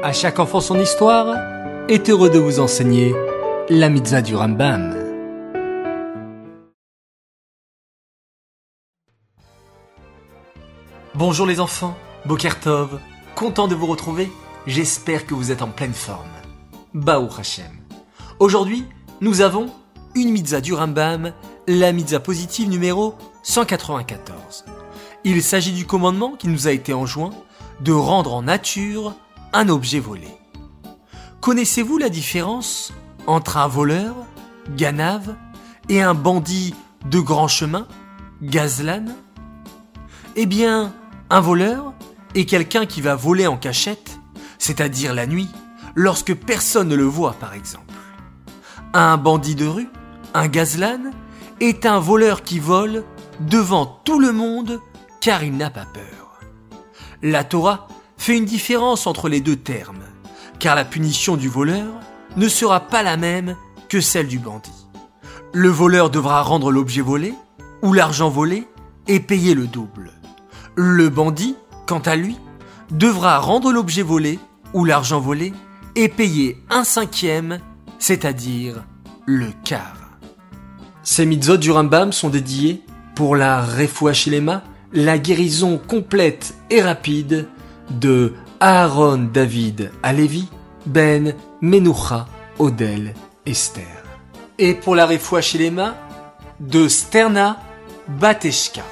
À chaque enfant son histoire est heureux de vous enseigner la mitzvah du Rambam. Bonjour les enfants, Bokertov, content de vous retrouver, j'espère que vous êtes en pleine forme. Baou Hashem. Aujourd'hui, nous avons une mitzvah du Rambam, la mitzvah positive numéro 194. Il s'agit du commandement qui nous a été enjoint de rendre en nature un objet volé. Connaissez-vous la différence entre un voleur, ganave, et un bandit de grand chemin, gazlan? Eh bien, un voleur est quelqu'un qui va voler en cachette, c'est-à-dire la nuit, lorsque personne ne le voit par exemple. Un bandit de rue, un gazlan, est un voleur qui vole devant tout le monde car il n'a pas peur. La Torah une différence entre les deux termes, car la punition du voleur ne sera pas la même que celle du bandit. Le voleur devra rendre l'objet volé ou l'argent volé et payer le double. Le bandit, quant à lui, devra rendre l'objet volé ou l'argent volé et payer un cinquième, c'est-à-dire le quart. Ces mitzvot du Rambam sont dédiés pour la Refoua la guérison complète et rapide de Aaron David Alevi, Ben Menucha Odel Esther. Et pour la Refoua de Sterna Bateshka.